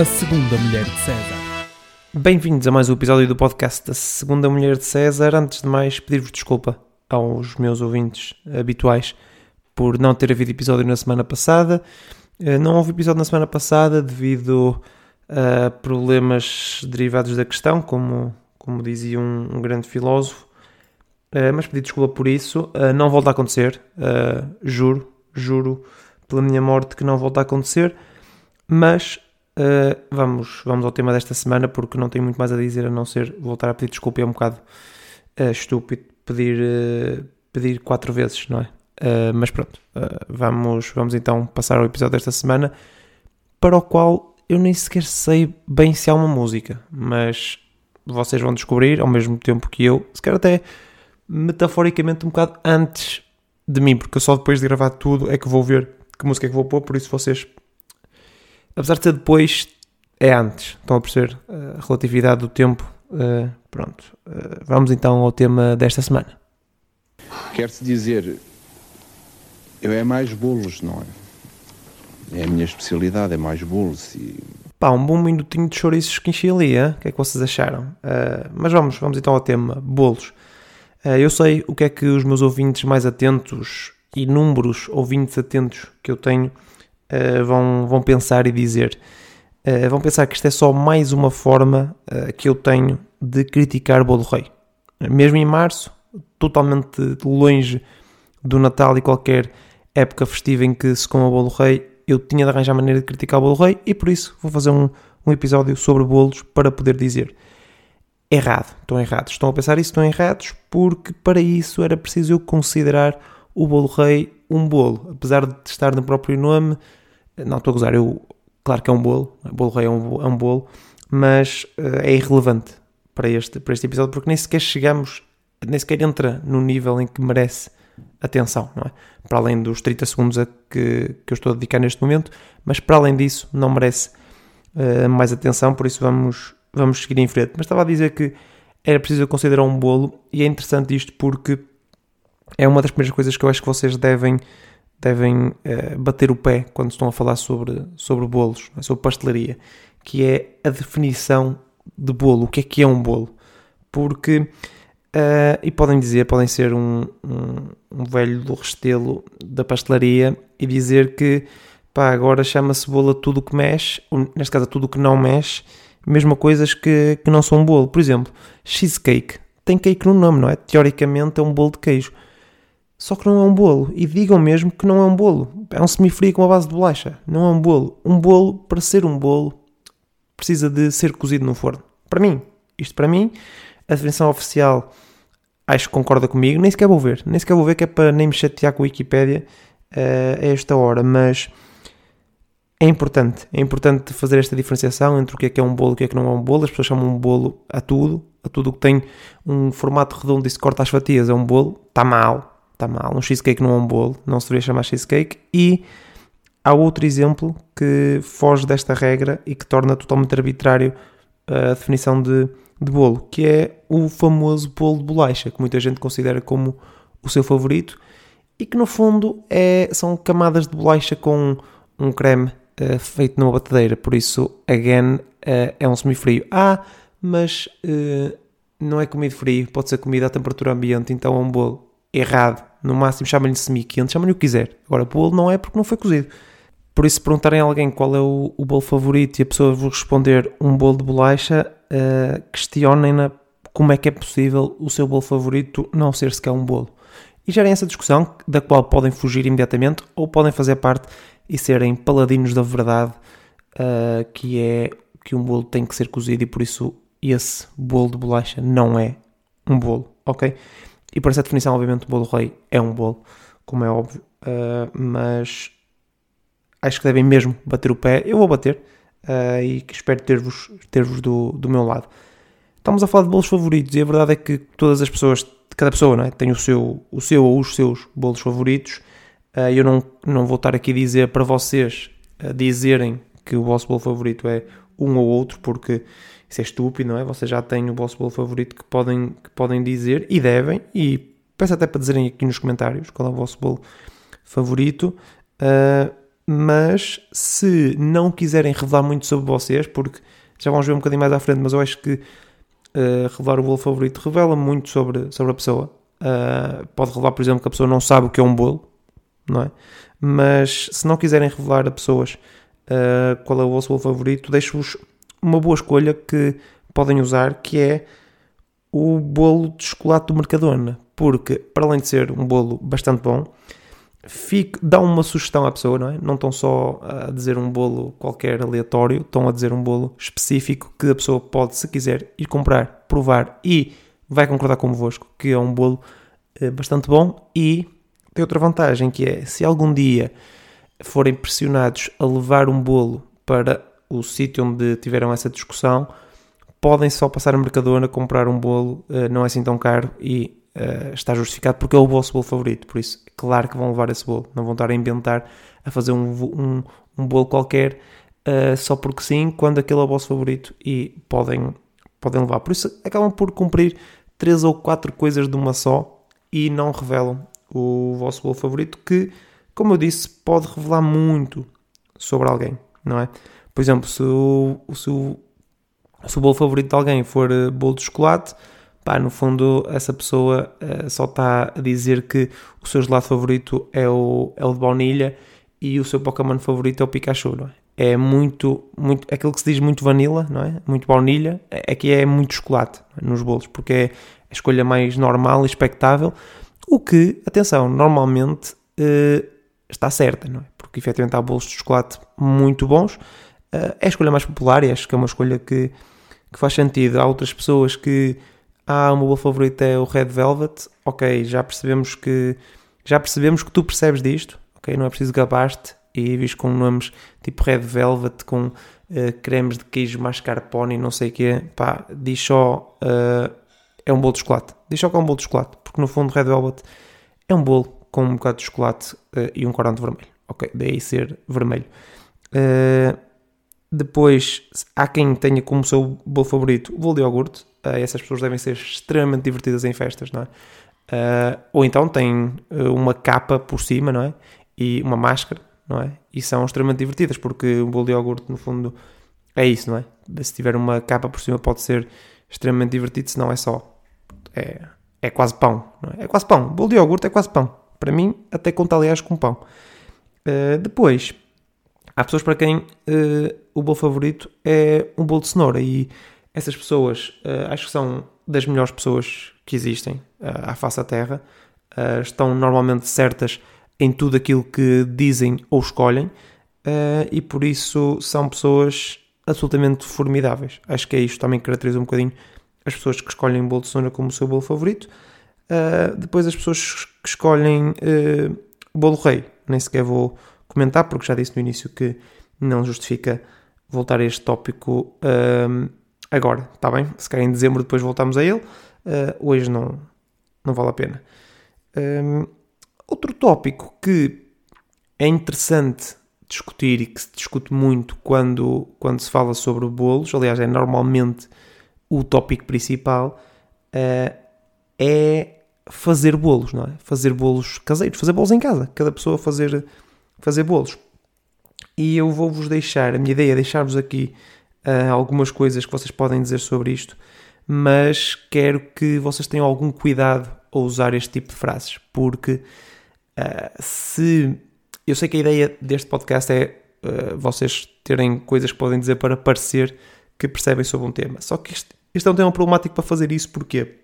A Segunda Mulher de César. Bem-vindos a mais um episódio do podcast da Segunda Mulher de César. Antes de mais, pedir-vos desculpa aos meus ouvintes habituais por não ter havido episódio na semana passada. Eh, Não houve episódio na semana passada devido a problemas derivados da questão, como, como dizia um, um grande filósofo. Eh, Mas pedi desculpa por isso. Eh, Não volta a acontecer. Juro, juro pela minha morte que não volta a acontecer. Mas Uh, vamos, vamos ao tema desta semana porque não tenho muito mais a dizer a não ser voltar a pedir desculpa. É um bocado uh, estúpido pedir, uh, pedir quatro vezes, não é? Mas pronto, vamos, vamos então passar ao episódio desta semana para o qual eu nem sequer sei bem se há uma música, mas vocês vão descobrir ao mesmo tempo que eu, se calhar até metaforicamente um bocado antes de mim, porque eu só depois de gravar tudo é que vou ver que música é que vou pôr, por isso vocês apesar de ser depois, é antes. Estão a perceber a relatividade do tempo. Uh, pronto. Uh, vamos então ao tema desta semana. Quer-se dizer, eu é mais bolos, não é? É a minha especialidade, é mais bolos. E Pá, um bom minutinho de chouriços que enchi ali, hein? o que é que vocês acharam? Uh, mas vamos, vamos então ao tema, bolos. Eu sei o que é que os meus ouvintes mais atentos, inúmeros ouvintes atentos que eu tenho, uh, vão, vão pensar e dizer. Uh, vão pensar que isto é só mais uma forma uh, que eu tenho de criticar Bolo Rei. Mesmo em março, totalmente longe do Natal e qualquer época festiva em que se coma Bolo Rei, eu tinha de arranjar maneira de criticar o Bolo Rei e por isso vou fazer um, um episódio sobre bolos para poder dizer errado, estão errados. Estão a pensar isso, estão errados, porque para isso era preciso eu considerar o Bolo Rei um bolo. Apesar de estar no próprio nome, não estou a gozar, eu, claro que é um bolo, Bolo Rei é um, é um bolo, mas uh, é irrelevante para este, para este episódio, porque nem sequer chegamos, nem sequer entra no nível em que merece atenção, não é? Para além dos 30 segundos a que, que eu estou a dedicar neste momento, mas para além disso não merece uh, mais atenção, por isso vamos, vamos seguir em frente. Mas estava a dizer que era preciso considerar um bolo, e é interessante isto porque é uma das primeiras coisas que eu acho que vocês devem, devem uh, bater o pé quando estão a falar sobre, sobre bolos, sobre pastelaria, que é a definição de bolo. O que é que é um bolo? Porque, uh, e podem dizer, podem ser um, um, um, velho do restelo da pastelaria e dizer que pá, agora chama-se bolo a tudo o que mexe, neste caso a tudo que não mexe, mesmo a coisas que, que não são um bolo. Por exemplo, cheesecake. Tem cake no nome, não é? Teoricamente é um bolo de queijo. Só que não é um bolo. E digam mesmo que não é um bolo. É um semifrio com uma base de bolacha. Não é um bolo. Um bolo, para ser um bolo, precisa de ser cozido no forno. Para mim. Isto para mim. A definição oficial acho que concorda comigo. Nem sequer vou ver. Nem sequer vou ver que é para nem me chatear com a Wikipédia uh, a esta hora. Mas é importante. É importante fazer esta diferenciação entre o que é que é um bolo e o que é que não é um bolo. As pessoas chamam um bolo a tudo. A tudo que tem um formato redondo e se corta as fatias é um bolo. Está mal está mal. Um cheesecake não é um bolo, não se deveria chamar cheesecake. E há outro exemplo que foge desta regra e que torna totalmente arbitrário a definição de, de bolo, que é o famoso bolo de bolacha, que muita gente considera como o seu favorito e que no fundo é, são camadas de bolacha com um creme uh, feito numa batedeira. Por isso, again, uh, é um semifrio. Ah, mas uh, não é comido frio, pode ser comida à temperatura ambiente, então é um bolo errado. No máximo chamem-lhe semi-quente, chamem-lhe o que quiser. Agora, bolo não é porque não foi cozido. Por isso, se perguntarem a alguém qual é o, o bolo favorito e a pessoa vos responder um bolo de bolacha, uh, questionem-na como é que é possível o seu bolo favorito não ser sequer um bolo. E gerem essa discussão, da qual podem fugir imediatamente ou podem fazer parte e serem paladinos da verdade, uh, que é que um bolo tem que ser cozido e por isso esse bolo de bolacha não é um bolo, ok? E por essa definição, obviamente, o bolo rei é um bolo, como é óbvio, uh, mas acho que devem mesmo bater o pé. Eu vou bater uh, e espero ter-vos ter -vos do, do meu lado. Estamos a falar de bolos favoritos e a verdade é que todas as pessoas, cada pessoa não é? tem o seu, o seu ou os seus bolos favoritos. Uh, eu não, não vou estar aqui a dizer para vocês dizerem que o vosso bolo favorito é um ou outro, porque isso é estúpido, não é? Vocês já têm o vosso bolo favorito que podem, que podem dizer e devem, e peço até para dizerem aqui nos comentários qual é o vosso bolo favorito. Uh, mas se não quiserem revelar muito sobre vocês, porque já vamos ver um bocadinho mais à frente, mas eu acho que uh, revelar o bolo favorito revela muito sobre, sobre a pessoa. Uh, pode revelar, por exemplo, que a pessoa não sabe o que é um bolo, não é? Mas se não quiserem revelar a pessoas uh, qual é o vosso favorito, deixo-vos uma boa escolha que podem usar, que é o bolo de chocolate do Mercadona, porque para além de ser um bolo bastante bom, dá uma sugestão à pessoa, não é? Não estão só a dizer um bolo qualquer aleatório, estão a dizer um bolo específico que a pessoa pode, se quiser, ir comprar, provar e vai concordar convosco que é um bolo eh, bastante bom e tem outra vantagem que é se algum dia forem pressionados a levar um bolo para o sítio onde tiveram essa discussão, podem só passar a Mercadona, comprar um bolo, eh, não é assim tão caro e uh, está justificado porque é o vosso bolo favorito. Por isso, claro que vão levar esse bolo. Não vão estar a inventar, a fazer um, um, um bolo qualquer uh, só porque sim, quando aquele é o vosso favorito e podem, podem levar. Por isso, acabam por cumprir três ou quatro coisas de uma só e não revelam o vosso bolo favorito, que, como eu disse, pode revelar muito sobre alguém, não é? Por exemplo, se o, se o, se o bolo favorito de alguém for eh, bolo de chocolate, pá, no fundo essa pessoa uh, só está a dizer que o seu gelado favorito é o, é o de baunilha e o seu Pokémon favorito é o Pikachu, não é? É muito, muito, aquilo que se diz muito vanilla, não é? Muito baunilha, é que é muito chocolate é? nos bolos, porque é a escolha mais normal e expectável, o que, atenção, normalmente uh, está certa, não é? Porque efetivamente há bolos de chocolate muito bons, uh, é a escolha mais popular e acho que é uma escolha que, que faz sentido. Há outras pessoas que ah, o meu bolo favorito é o Red Velvet. Ok, já percebemos que já percebemos que tu percebes disto. Ok, não é preciso gabar-te e vis com nomes tipo Red Velvet, com uh, cremes de queijo mascarpone e não sei o quê. Pá, diz só uh, é um bolo de chocolate. Diz só que é um bolo de chocolate, porque no fundo Red Velvet é um bolo com um bocado de chocolate uh, e um corante vermelho. Ok, daí ser vermelho. depois, há quem tenha como seu bolo favorito o bolo de iogurte uh, essas pessoas devem ser extremamente divertidas em festas, não é? Uh, ou então têm uma capa por cima, não é? E uma máscara, não é? E são extremamente divertidas, porque um bolo de iogurte, no fundo, é isso, não é? Se tiver uma capa por cima, pode ser extremamente divertido, se não é só. É, é quase pão, não é? É quase pão. O bolo de iogurte é quase pão. Para mim, até conta, aliás, com pão. Uh, depois, há pessoas para quem uh, o bolo favorito é um bolo de cenoura e essas pessoas uh, acho que são das melhores pessoas que existem à face da Terra. Estão normalmente certas em tudo aquilo que dizem ou escolhem e por isso são pessoas absolutamente formidáveis. Acho que é isto também que caracteriza um bocadinho as pessoas que escolhem bolo de cenoura como o seu bolo favorito. Depois as pessoas que escolhem bolo rei, nem sequer vou comentar porque já disse no início que não justifica voltar a este tópico agora, está bem? Se calhar em dezembro depois voltamos a ele. Uh, hoje não, não vale a pena. Outro tópico que é interessante discutir e que se discute muito quando, quando se fala sobre bolos, aliás, é normalmente o tópico principal, uh, é fazer bolos, não é? Fazer bolos caseiros, fazer bolos em casa, cada pessoa fazer, fazer bolos. E eu vou-vos deixar, a minha ideia é deixar-vos aqui uh, algumas coisas que vocês podem dizer sobre isto, mas quero que vocês tenham algum cuidado ao usar este tipo de frases, porque uh, se. Eu sei que a ideia deste podcast é uh, vocês terem coisas que podem dizer para parecer que percebem sobre um tema. Só que este, este é um tema problemático para fazer isso, porquê?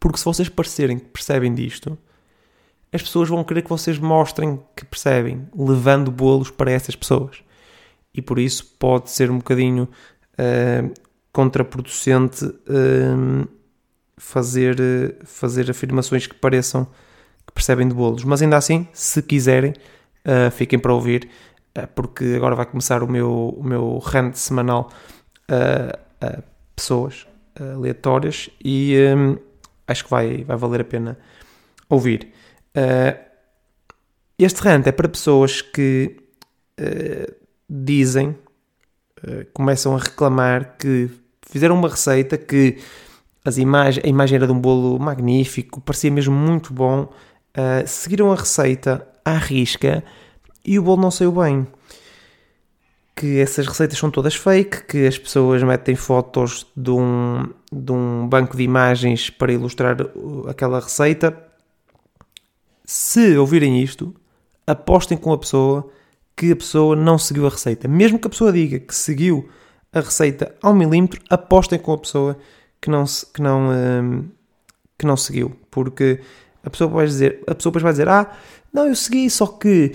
Porque se vocês parecerem que percebem disto, as pessoas vão querer que vocês mostrem que percebem, levando bolos para essas pessoas e por isso pode ser um bocadinho uh, contraproducente uh, fazer, fazer afirmações que pareçam que percebem de bolos. Mas ainda assim, se quiserem, uh, fiquem para ouvir, porque agora vai começar o meu, o meu rant semanal a pessoas aleatórias e acho que vai, vai valer a pena ouvir. este rant é para pessoas que dizem, uh, começam a reclamar que fizeram uma receita que as imagens, a imagem era de um bolo magnífico, parecia mesmo muito bom, uh, seguiram a receita à risca e o bolo não saiu bem. Que essas receitas são todas fake, que as pessoas metem fotos de um, de um banco de imagens para ilustrar aquela receita. Se ouvirem isto, apostem com a pessoa que a pessoa não seguiu a receita. Mesmo que a pessoa diga que seguiu a receita ao milímetro, apostem com a pessoa que não, que não, hum, que não seguiu. Porque a pessoa, vai dizer, a pessoa depois vai dizer: Ah, não, eu segui, só que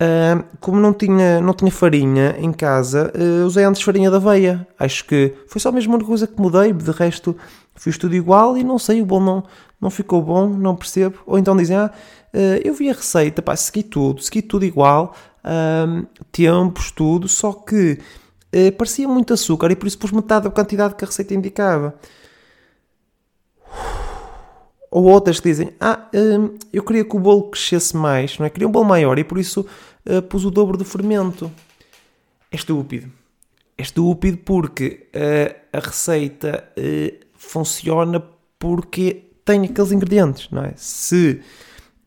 uh, como não tinha, não tinha farinha em casa, uh, usei antes farinha da aveia. Acho que foi só a mesma coisa que mudei, de resto fiz tudo igual e não sei, o bom não, não ficou bom, não percebo. Ou então dizem: Ah, uh, eu vi a receita, pá, segui tudo, segui tudo igual, tempos, tudo, só que parecia muito açúcar e por isso pus metade da quantidade que a receita indicava. Ou outras que dizem, ah, hum, eu queria que o bolo crescesse mais, não é? Queria um bolo maior e por isso uh, pus o dobro do fermento. É estúpido. É estúpido porque uh, a receita uh, funciona porque tem aqueles ingredientes, não é? Se,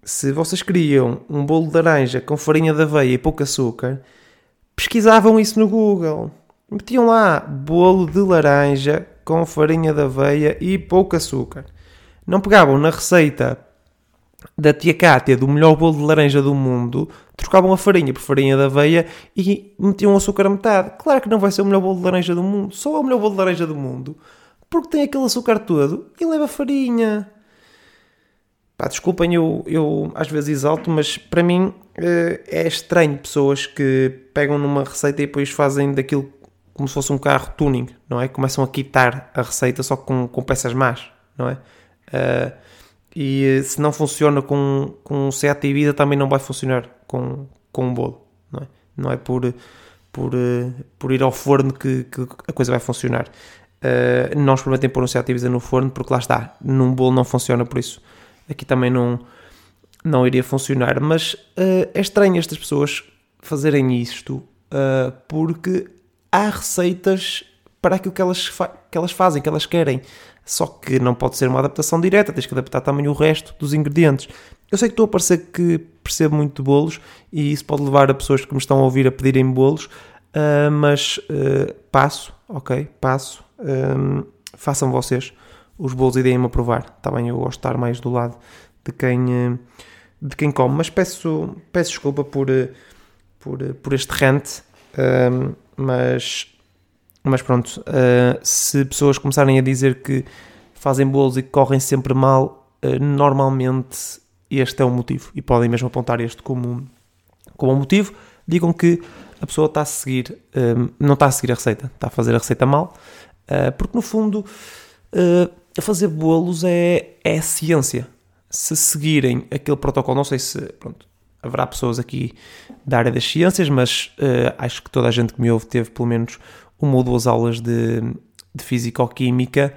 se vocês queriam um bolo de laranja com farinha de aveia e pouco açúcar, pesquisavam isso no Google. Metiam lá bolo de laranja com farinha de aveia e pouco açúcar não pegavam na receita da tia Cátia do melhor bolo de laranja do mundo, trocavam a farinha por farinha de aveia e metiam açúcar a metade. Claro que não vai ser o melhor bolo de laranja do mundo, só é o melhor bolo de laranja do mundo, porque tem aquele açúcar todo e leva farinha. Pá, desculpem, eu, eu às vezes exalto, mas para mim eh, é estranho pessoas que pegam numa receita e depois fazem daquilo como se fosse um carro tuning, não é? Começam a quitar a receita só com, com peças más, não é? Uh, e se não funciona com, com um Seat Ibiza, também não vai funcionar com, com um bolo. Não é, não é por, por, por ir ao forno que, que a coisa vai funcionar. Uh, não experimentem pôr um Seat Ibiza no forno, porque lá está, num bolo não funciona, por isso aqui também não, não iria funcionar. Mas uh, é estranho estas pessoas fazerem isto, uh, porque há receitas para aquilo que elas, que elas fazem, que elas querem. Só que não pode ser uma adaptação direta, tens que adaptar também o resto dos ingredientes. Eu sei que estou a parecer que percebo muito de bolos e isso pode levar a pessoas que me estão a ouvir a pedirem bolos, uh, mas uh, passo, ok? Passo. Um, façam vocês os bolos e deem-me a provar. Está bem, eu gosto de estar mais do lado de quem, de quem come, mas peço, peço desculpa por, por, por este rant, mas mas pronto, uh, se pessoas começarem a dizer que fazem bolos e que correm sempre mal, uh, normalmente este é o motivo. E podem mesmo apontar este como, como motivo. Digam que a pessoa está a seguir, um, eh, não está a seguir a receita, está a fazer a receita mal, uh, porque no fundo fazer bolos é, é ciência. Se seguirem aquele protocolo, não sei se pronto, haverá pessoas aqui da área das ciências, mas acho que toda a gente que me ouve teve pelo menos uma ou duas aulas de, de físico-química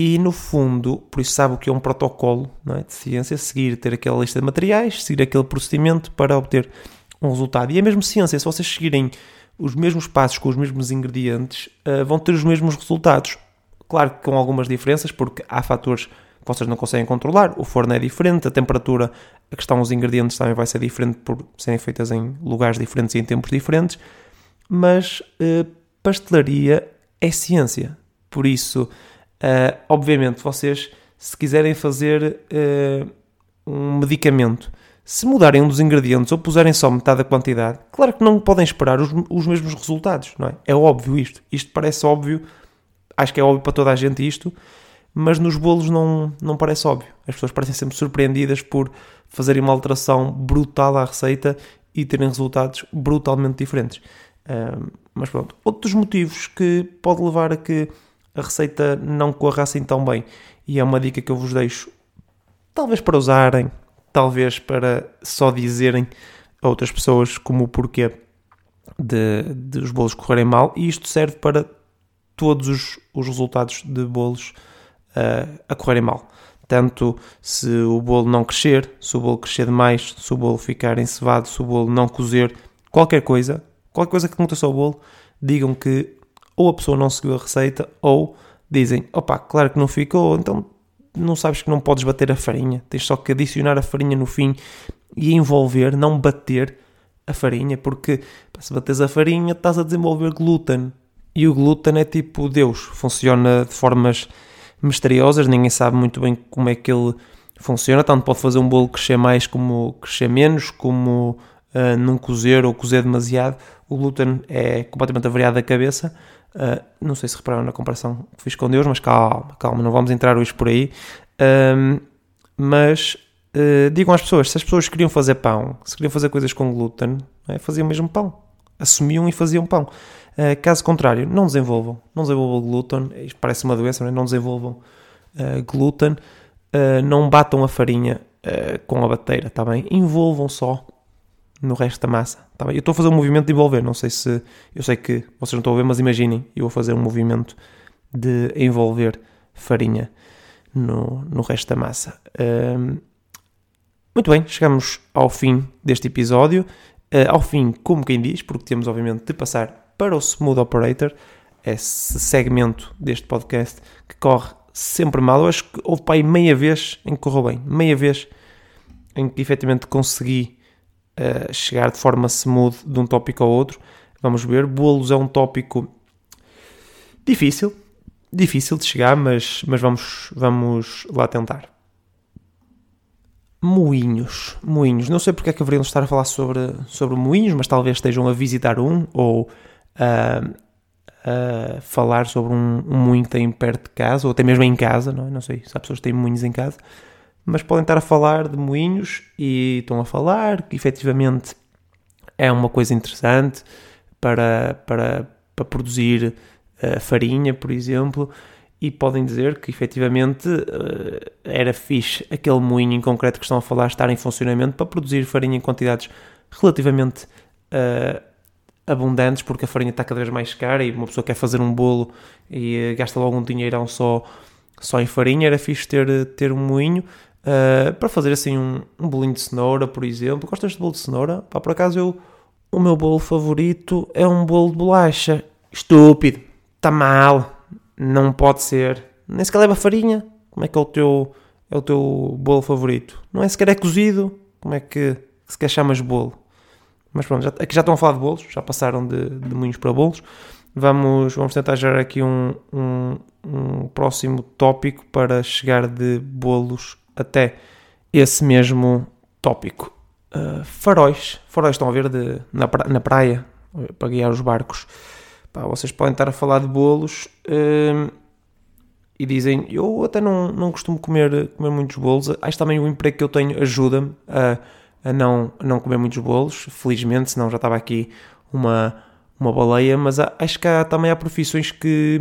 e no fundo, por isso sabe o que é um protocolo é? de ciência, seguir, ter aquela lista de materiais, seguir aquele procedimento para obter um resultado. E é mesmo ciência, se vocês seguirem os mesmos passos com os mesmos ingredientes, uh, vão ter os mesmos resultados. Claro que com algumas diferenças, porque há fatores que vocês não conseguem controlar, o forno é diferente, a temperatura, a questão dos ingredientes também vai ser diferente por serem feitas em lugares diferentes e em tempos diferentes, mas uh, pastelaria é ciência. Por isso, uh, obviamente, vocês, se quiserem fazer uh, um medicamento, se mudarem um dos ingredientes ou puserem só metade da quantidade, claro que não podem esperar os, os mesmos resultados, não é? É óbvio isto. Isto parece óbvio, acho que é óbvio para toda a gente isto, mas nos bolos não, não parece óbvio. As pessoas parecem sempre surpreendidas por fazerem uma alteração brutal à receita e terem resultados brutalmente diferentes. Mas pronto, outros motivos que pode levar a que a receita não corra assim tão bem. E é uma dica que eu vos deixo, talvez para usarem, talvez para só dizerem a outras pessoas como o porquê de, de os bolos correrem mal. E isto serve para todos os, os resultados de bolos uh, a correrem mal. Tanto se o bolo não crescer, se o bolo crescer demais, se o bolo ficar encevado, se o bolo não cozer, qualquer coisa qualquer coisa que aconteça ao bolo, digam que ou a pessoa não seguiu a receita ou dizem, opa, claro que não ficou, então não sabes que não podes bater a farinha, tens só que adicionar a farinha no fim e envolver, não bater a farinha, porque se bateres a farinha estás a desenvolver glúten. E o glúten é tipo Deus, funciona de formas misteriosas, ninguém sabe muito bem como é que ele funciona, tanto pode fazer um bolo crescer mais como crescer menos, como uh, não cozer ou cozer demasiado. O glúten é completamente avariado da cabeça. Uh, não sei se repararam na comparação que fiz com Deus, mas calma, calma, não vamos entrar hoje por aí. Uh, mas uh, digam às pessoas, se as pessoas queriam fazer pão, se queriam fazer coisas com glúten, é, faziam mesmo pão. Assumiam e faziam pão. Uh, caso contrário, não desenvolvam. Não desenvolvam glúten. Isto parece uma doença, não, é? não desenvolvam uh, glúten. não batam a farinha com a bateira, está bem? Envolvam só no resto da massa. Tá bem? Eu estou a fazer um movimento de envolver, não sei se. Eu sei que vocês não estão a ver, mas imaginem, eu vou fazer um movimento de envolver farinha no, no resto da massa. Um, muito bem, chegamos ao fim deste episódio. Uh, ao fim, como quem diz, porque temos obviamente de passar para o Smooth Operator, esse segmento deste podcast que corre sempre mal. Eu acho que houve aí meia vez em que correu bem, meia vez em que efetivamente consegui uh, chegar de forma smooth de um tópico ao outro. Vamos ver, bolos é um tópico difícil, difícil de chegar, mas, mas vamos, vamos lá tentar. Moinhos, moinhos. Não sei porque é que deveriam estar a falar sobre, sobre moinhos, mas talvez estejam a visitar um ou a, a falar sobre um, um moinho que têm perto de casa, ou até mesmo em casa, não, é? não sei se há pessoas que têm moinhos em casa, mas podem estar a falar de moinhos e estão a falar que efetivamente é uma coisa interessante para, para, para produzir uh, farinha, por exemplo, e podem dizer que efetivamente uh, era fixe aquele moinho em concreto que estão a falar estar em funcionamento para produzir farinha em quantidades relativamente uh, abundantes, porque a farinha está cada vez mais cara e uma pessoa quer fazer um bolo e gasta logo um dinheirão só, só em farinha. Era fixe ter, ter um moinho. Uh, para fazer assim um, um bolinho de cenoura, por exemplo. Gostas de bolo de cenoura? Pá, por acaso eu, o meu bolo favorito é um bolo de bolacha. Estúpido está mal, não pode ser. Nem sequer leva farinha. Como é que é o teu, é o teu bolo favorito? Não é sequer é cozido. Como é que sequer chamas bolo? Mas pronto, já, aqui já estão a falar de bolos, já passaram de, de moinhos para bolos. Vamos, vamos tentar gerar aqui um, um, um próximo tópico para chegar de bolos até esse mesmo tópico. Uh, faróis, faróis estão a ver de, na, pra, na praia para guiar os barcos. Pá, vocês podem estar a falar de bolos hum, e dizem, eu até não, não costumo comer, comer muitos bolos. Acho também o emprego que eu tenho ajuda-me a, a, não, a não comer muitos bolos, felizmente, senão já estava aqui uma, uma baleia, mas há, acho que há, também há profissões que,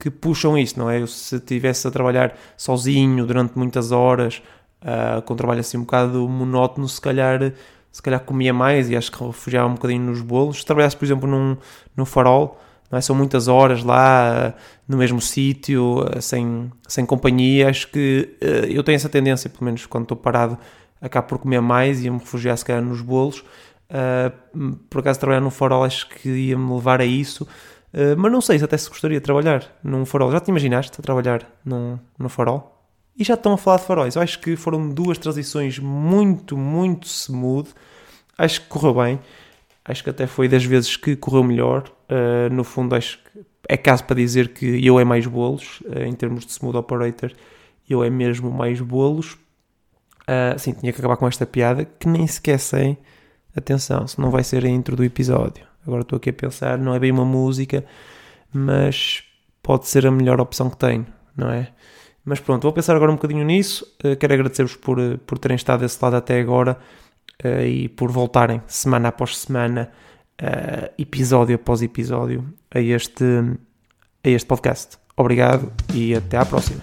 que puxam isso, não é? Eu, se estivesse a trabalhar sozinho durante muitas horas, uh, com um trabalho assim um bocado monótono, se calhar se calhar comia mais e acho que refugiava um bocadinho nos bolos. Se trabalhasse, por exemplo, num, num farol, não é? são muitas horas lá no mesmo sítio, sem, sem companhia. Acho que uh, eu tenho essa tendência, pelo menos quando estou parado, acabo por comer mais e me refugiar se calhar nos bolos. Uh, por acaso trabalhar num farol acho que ia-me levar a isso. Uh, mas não sei se até se gostaria de trabalhar num farol. Já te imaginaste a trabalhar num, num farol? E já estão a falar de faróis. Eu acho que foram duas transições muito, muito smooth. Acho que correu bem. Acho que até foi das vezes que correu melhor. Uh, no fundo, acho que é caso para dizer que eu é mais bolos. Uh, em termos de smooth operator, eu é mesmo mais bolos. Uh, sim, tinha que acabar com esta piada que nem sequer sei. Atenção, se não vai ser a intro do episódio. Agora estou aqui a pensar, não é bem uma música, mas pode ser a melhor opção que tenho, não é? Mas pronto, vou pensar agora um bocadinho nisso. Uh, quero agradecer-vos por, eh, por terem estado desse lado até agora uh, e por voltarem semana após semana, episódio após episódio, a este, a este podcast. Obrigado e até à próxima.